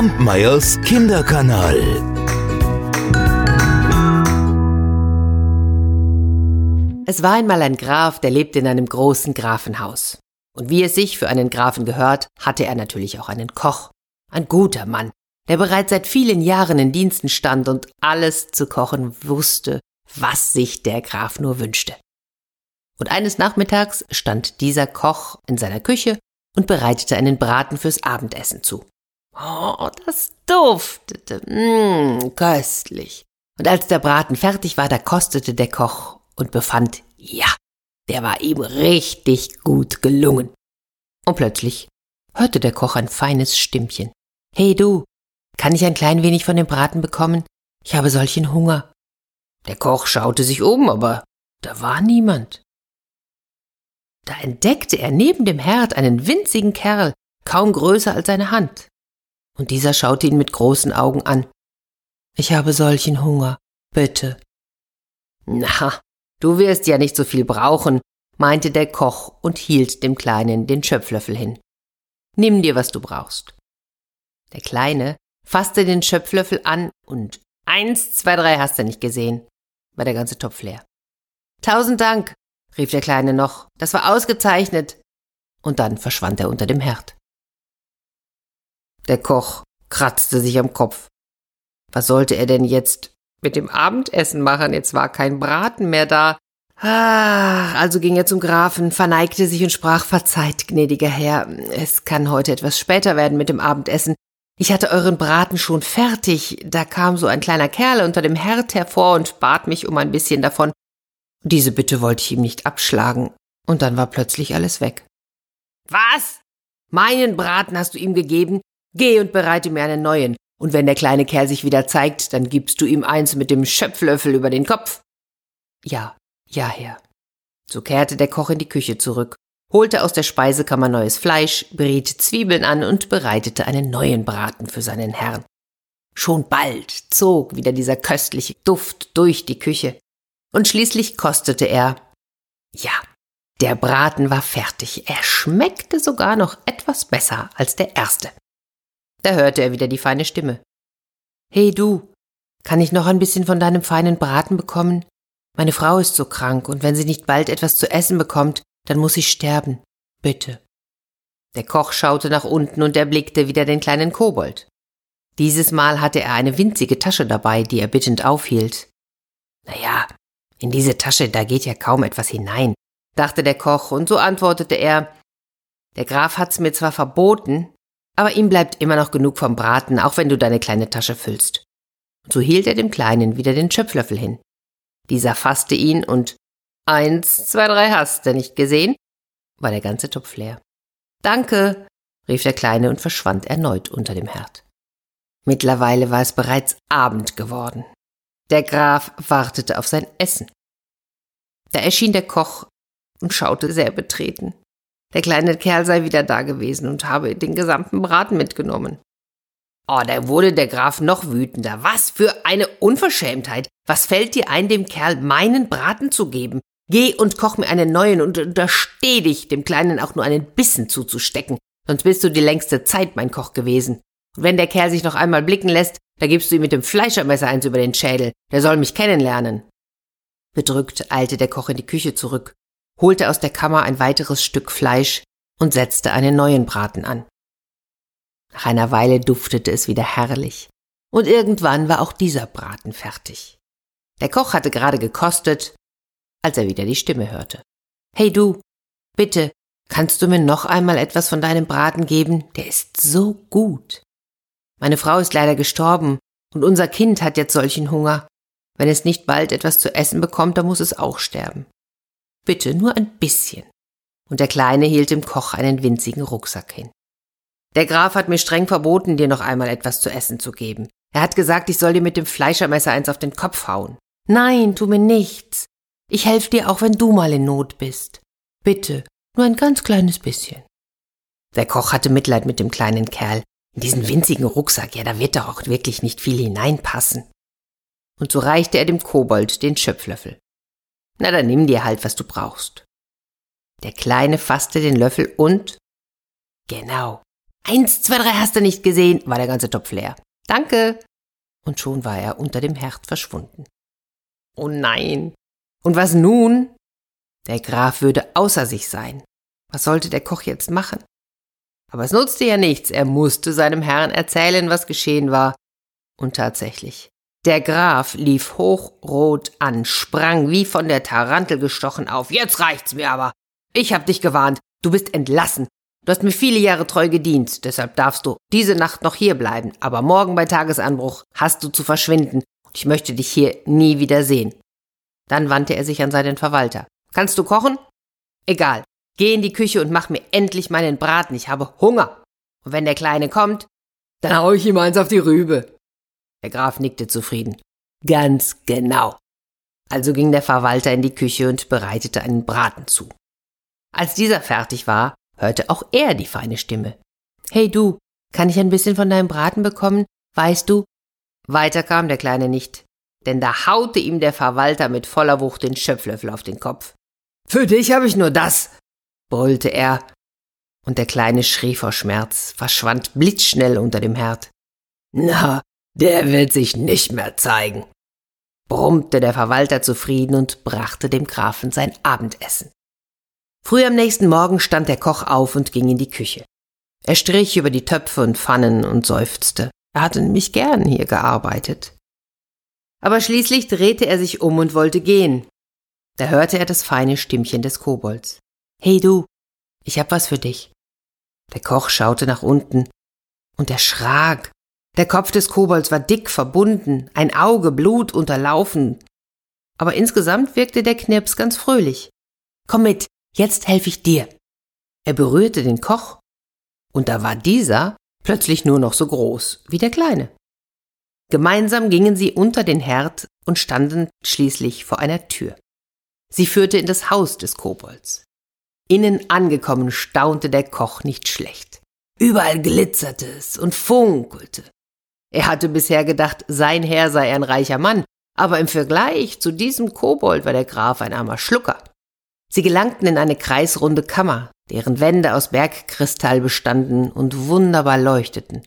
Kampmeyers Kinderkanal. Es war einmal ein Graf, der lebte in einem großen Grafenhaus. Und wie es sich für einen Grafen gehört, hatte er natürlich auch einen Koch. Ein guter Mann, der bereits seit vielen Jahren in Diensten stand und alles zu kochen wusste, was sich der Graf nur wünschte. Und eines Nachmittags stand dieser Koch in seiner Küche und bereitete einen Braten fürs Abendessen zu. Oh, das duftete, mh, köstlich. Und als der Braten fertig war, da kostete der Koch und befand, ja, der war ihm richtig gut gelungen. Und plötzlich hörte der Koch ein feines Stimmchen. Hey du, kann ich ein klein wenig von dem Braten bekommen? Ich habe solchen Hunger. Der Koch schaute sich um, aber da war niemand. Da entdeckte er neben dem Herd einen winzigen Kerl, kaum größer als seine Hand. Und dieser schaute ihn mit großen Augen an. Ich habe solchen Hunger, bitte. Na, du wirst ja nicht so viel brauchen, meinte der Koch und hielt dem Kleinen den Schöpflöffel hin. Nimm dir, was du brauchst. Der Kleine fasste den Schöpflöffel an und eins, zwei, drei hast du nicht gesehen, war der ganze Topf leer. Tausend Dank, rief der Kleine noch, das war ausgezeichnet. Und dann verschwand er unter dem Herd. Der Koch kratzte sich am Kopf. Was sollte er denn jetzt mit dem Abendessen machen? Jetzt war kein Braten mehr da. Ah, also ging er zum Grafen, verneigte sich und sprach, verzeiht, gnädiger Herr, es kann heute etwas später werden mit dem Abendessen. Ich hatte euren Braten schon fertig, da kam so ein kleiner Kerl unter dem Herd hervor und bat mich um ein bisschen davon. Diese Bitte wollte ich ihm nicht abschlagen, und dann war plötzlich alles weg. Was? Meinen Braten hast du ihm gegeben? Geh und bereite mir einen neuen, und wenn der kleine Kerl sich wieder zeigt, dann gibst du ihm eins mit dem Schöpflöffel über den Kopf. Ja, ja, Herr. So kehrte der Koch in die Küche zurück, holte aus der Speisekammer neues Fleisch, briet Zwiebeln an und bereitete einen neuen Braten für seinen Herrn. Schon bald zog wieder dieser köstliche Duft durch die Küche. Und schließlich kostete er. Ja, der Braten war fertig. Er schmeckte sogar noch etwas besser als der erste. Da hörte er wieder die feine Stimme. Hey du, kann ich noch ein bisschen von deinem feinen Braten bekommen? Meine Frau ist so krank, und wenn sie nicht bald etwas zu essen bekommt, dann muss sie sterben. Bitte. Der Koch schaute nach unten und erblickte wieder den kleinen Kobold. Dieses Mal hatte er eine winzige Tasche dabei, die er bittend aufhielt. Na ja, in diese Tasche, da geht ja kaum etwas hinein, dachte der Koch, und so antwortete er, der Graf hat's mir zwar verboten, aber ihm bleibt immer noch genug vom Braten, auch wenn du deine kleine Tasche füllst. Und so hielt er dem Kleinen wieder den Schöpflöffel hin. Dieser fasste ihn und eins, zwei, drei hast du nicht gesehen? war der ganze Topf leer. Danke, rief der Kleine und verschwand erneut unter dem Herd. Mittlerweile war es bereits Abend geworden. Der Graf wartete auf sein Essen. Da erschien der Koch und schaute sehr betreten. Der kleine Kerl sei wieder da gewesen und habe den gesamten Braten mitgenommen. Oh, da wurde der Graf noch wütender. Was für eine Unverschämtheit. Was fällt dir ein, dem Kerl meinen Braten zu geben? Geh und koch mir einen neuen und untersteh dich, dem Kleinen auch nur einen Bissen zuzustecken. Sonst bist du die längste Zeit mein Koch gewesen. Und wenn der Kerl sich noch einmal blicken lässt, da gibst du ihm mit dem Fleischermesser eins über den Schädel. Der soll mich kennenlernen. Bedrückt eilte der Koch in die Küche zurück, holte aus der Kammer ein weiteres Stück Fleisch und setzte einen neuen Braten an. Nach einer Weile duftete es wieder herrlich. Und irgendwann war auch dieser Braten fertig. Der Koch hatte gerade gekostet, als er wieder die Stimme hörte. Hey du, bitte, kannst du mir noch einmal etwas von deinem Braten geben? Der ist so gut. Meine Frau ist leider gestorben und unser Kind hat jetzt solchen Hunger. Wenn es nicht bald etwas zu essen bekommt, dann muss es auch sterben. Bitte nur ein bisschen. Und der Kleine hielt dem Koch einen winzigen Rucksack hin. Der Graf hat mir streng verboten, dir noch einmal etwas zu essen zu geben. Er hat gesagt, ich soll dir mit dem Fleischermesser eins auf den Kopf hauen. Nein, tu mir nichts. Ich helfe dir auch, wenn du mal in Not bist. Bitte, nur ein ganz kleines bisschen. Der Koch hatte Mitleid mit dem kleinen Kerl, in diesen winzigen Rucksack, ja, da wird doch auch wirklich nicht viel hineinpassen. Und so reichte er dem Kobold den Schöpflöffel. Na, dann nimm dir halt, was du brauchst. Der Kleine fasste den Löffel und, genau, Eins, zwei, drei hast du nicht gesehen, war der ganze Topf leer. Danke. Und schon war er unter dem Herd verschwunden. Oh nein. Und was nun? Der Graf würde außer sich sein. Was sollte der Koch jetzt machen? Aber es nutzte ja nichts, er musste seinem Herrn erzählen, was geschehen war. Und tatsächlich, der Graf lief hochrot an, sprang wie von der Tarantel gestochen auf. Jetzt reicht's mir aber. Ich hab dich gewarnt. Du bist entlassen. Du hast mir viele Jahre treu gedient, deshalb darfst du diese Nacht noch hier bleiben, aber morgen bei Tagesanbruch hast du zu verschwinden und ich möchte dich hier nie wieder sehen. Dann wandte er sich an seinen Verwalter. Kannst du kochen? Egal. Geh in die Küche und mach mir endlich meinen Braten, ich habe Hunger. Und wenn der Kleine kommt, dann hau ich ihm eins auf die Rübe. Der Graf nickte zufrieden. Ganz genau. Also ging der Verwalter in die Küche und bereitete einen Braten zu. Als dieser fertig war, hörte auch er die feine Stimme. Hey du, kann ich ein bisschen von deinem Braten bekommen? Weißt du? Weiter kam der Kleine nicht, denn da haute ihm der Verwalter mit voller Wucht den Schöpflöffel auf den Kopf. Für dich habe ich nur das, brüllte er, und der Kleine schrie vor Schmerz, verschwand blitzschnell unter dem Herd. Na, der wird sich nicht mehr zeigen, brummte der Verwalter zufrieden und brachte dem Grafen sein Abendessen. Früh am nächsten Morgen stand der Koch auf und ging in die Küche. Er strich über die Töpfe und Pfannen und seufzte. Er hatte nämlich gern hier gearbeitet. Aber schließlich drehte er sich um und wollte gehen. Da hörte er das feine Stimmchen des Kobolds. Hey du, ich hab was für dich. Der Koch schaute nach unten und erschrak. Der Kopf des Kobolds war dick verbunden, ein Auge blutunterlaufen. Aber insgesamt wirkte der Knirps ganz fröhlich. Komm mit, Jetzt helfe ich dir. Er berührte den Koch, und da war dieser plötzlich nur noch so groß wie der Kleine. Gemeinsam gingen sie unter den Herd und standen schließlich vor einer Tür. Sie führte in das Haus des Kobolds. Innen angekommen staunte der Koch nicht schlecht. Überall glitzerte es und funkelte. Er hatte bisher gedacht, sein Herr sei ein reicher Mann, aber im Vergleich zu diesem Kobold war der Graf ein armer Schlucker. Sie gelangten in eine kreisrunde Kammer, deren Wände aus Bergkristall bestanden und wunderbar leuchteten.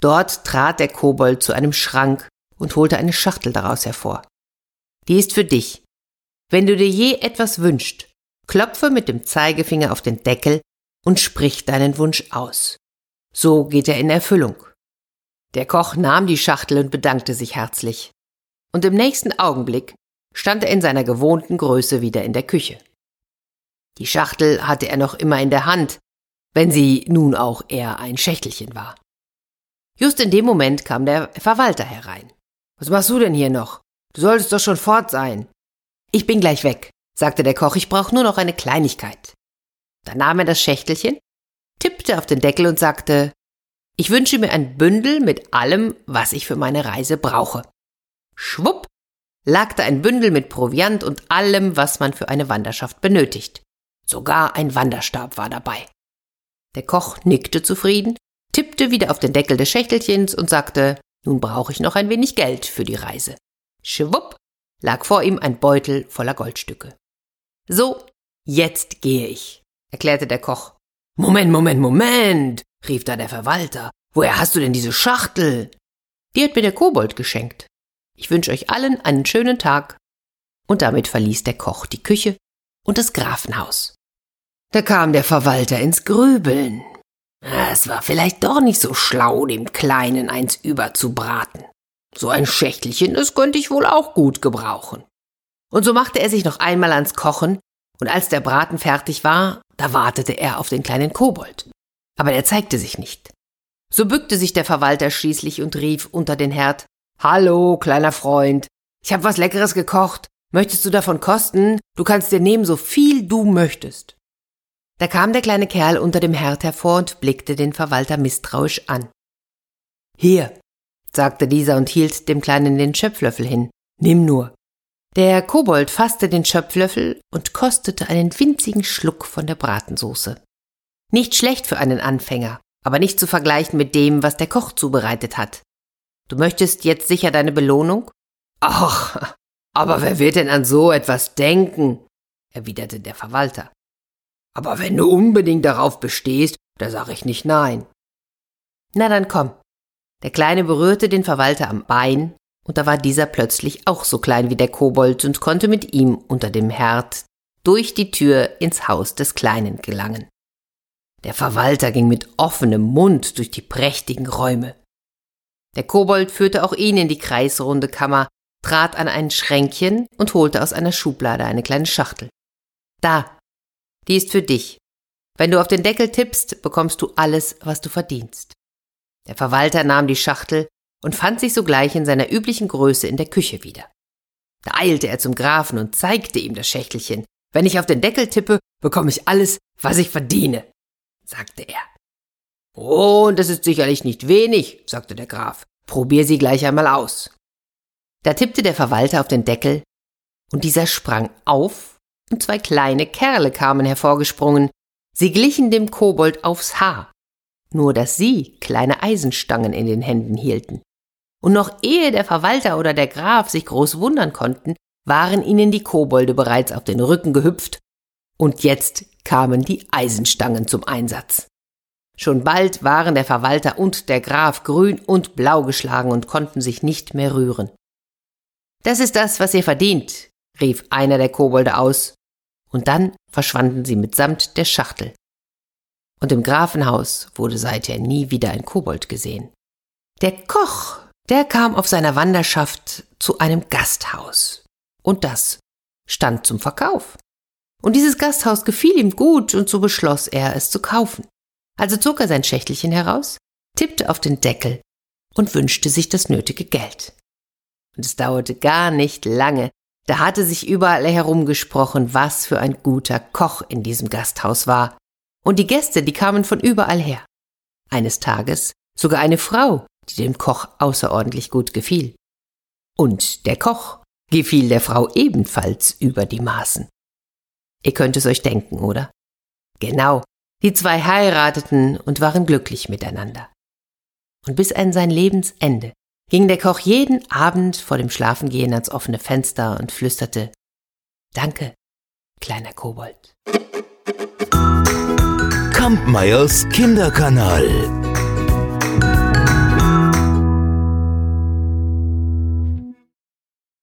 Dort trat der Kobold zu einem Schrank und holte eine Schachtel daraus hervor. Die ist für dich. Wenn du dir je etwas wünscht, klopfe mit dem Zeigefinger auf den Deckel und sprich deinen Wunsch aus. So geht er in Erfüllung. Der Koch nahm die Schachtel und bedankte sich herzlich. Und im nächsten Augenblick stand er in seiner gewohnten Größe wieder in der Küche. Die Schachtel hatte er noch immer in der Hand, wenn sie nun auch eher ein Schächtelchen war. Just in dem Moment kam der Verwalter herein. Was machst du denn hier noch? Du solltest doch schon fort sein. Ich bin gleich weg, sagte der Koch, ich brauche nur noch eine Kleinigkeit. Dann nahm er das Schächtelchen, tippte auf den Deckel und sagte, ich wünsche mir ein Bündel mit allem, was ich für meine Reise brauche. Schwupp lag da ein Bündel mit Proviant und allem, was man für eine Wanderschaft benötigt. Sogar ein Wanderstab war dabei. Der Koch nickte zufrieden, tippte wieder auf den Deckel des Schächtelchens und sagte, nun brauche ich noch ein wenig Geld für die Reise. Schwupp lag vor ihm ein Beutel voller Goldstücke. So, jetzt gehe ich, erklärte der Koch. Moment, Moment, Moment, rief da der Verwalter. Woher hast du denn diese Schachtel? Die hat mir der Kobold geschenkt. Ich wünsche euch allen einen schönen Tag. Und damit verließ der Koch die Küche und das Grafenhaus. Da kam der Verwalter ins Grübeln. Es war vielleicht doch nicht so schlau, dem Kleinen eins überzubraten. So ein Schächtelchen, das könnte ich wohl auch gut gebrauchen. Und so machte er sich noch einmal ans Kochen, und als der Braten fertig war, da wartete er auf den kleinen Kobold. Aber er zeigte sich nicht. So bückte sich der Verwalter schließlich und rief unter den Herd Hallo, kleiner Freund, ich hab was Leckeres gekocht. Möchtest du davon kosten? Du kannst dir nehmen, so viel du möchtest. Da kam der kleine Kerl unter dem Herd hervor und blickte den Verwalter misstrauisch an. Hier, sagte dieser und hielt dem Kleinen den Schöpflöffel hin. Nimm nur. Der Kobold fasste den Schöpflöffel und kostete einen winzigen Schluck von der Bratensoße. Nicht schlecht für einen Anfänger, aber nicht zu vergleichen mit dem, was der Koch zubereitet hat. Du möchtest jetzt sicher deine Belohnung? Ach, aber wer wird denn an so etwas denken? erwiderte der Verwalter. Aber wenn du unbedingt darauf bestehst, da sag ich nicht nein. Na dann komm. Der Kleine berührte den Verwalter am Bein, und da war dieser plötzlich auch so klein wie der Kobold und konnte mit ihm unter dem Herd durch die Tür ins Haus des Kleinen gelangen. Der Verwalter ging mit offenem Mund durch die prächtigen Räume. Der Kobold führte auch ihn in die kreisrunde Kammer, trat an ein Schränkchen und holte aus einer Schublade eine kleine Schachtel. Da, die ist für dich. Wenn du auf den Deckel tippst, bekommst du alles, was du verdienst. Der Verwalter nahm die Schachtel und fand sich sogleich in seiner üblichen Größe in der Küche wieder. Da eilte er zum Grafen und zeigte ihm das Schächtelchen. Wenn ich auf den Deckel tippe, bekomme ich alles, was ich verdiene, sagte er. Oh, das ist sicherlich nicht wenig, sagte der Graf. Probier sie gleich einmal aus. Da tippte der Verwalter auf den Deckel, und dieser sprang auf, und zwei kleine Kerle kamen hervorgesprungen. Sie glichen dem Kobold aufs Haar, nur dass sie kleine Eisenstangen in den Händen hielten. Und noch ehe der Verwalter oder der Graf sich groß wundern konnten, waren ihnen die Kobolde bereits auf den Rücken gehüpft, und jetzt kamen die Eisenstangen zum Einsatz. Schon bald waren der Verwalter und der Graf grün und blau geschlagen und konnten sich nicht mehr rühren. Das ist das, was ihr verdient, rief einer der Kobolde aus, und dann verschwanden sie mitsamt der Schachtel. Und im Grafenhaus wurde seither nie wieder ein Kobold gesehen. Der Koch, der kam auf seiner Wanderschaft zu einem Gasthaus, und das stand zum Verkauf. Und dieses Gasthaus gefiel ihm gut, und so beschloss er, es zu kaufen. Also zog er sein Schächtelchen heraus, tippte auf den Deckel und wünschte sich das nötige Geld. Und es dauerte gar nicht lange, da hatte sich überall herumgesprochen, was für ein guter Koch in diesem Gasthaus war. Und die Gäste, die kamen von überall her. Eines Tages sogar eine Frau, die dem Koch außerordentlich gut gefiel. Und der Koch gefiel der Frau ebenfalls über die Maßen. Ihr könnt es euch denken, oder? Genau, die zwei heirateten und waren glücklich miteinander. Und bis an sein Lebensende ging der Koch jeden Abend vor dem Schlafengehen ans offene Fenster und flüsterte Danke, kleiner Kobold. Kampmeyers Kinderkanal.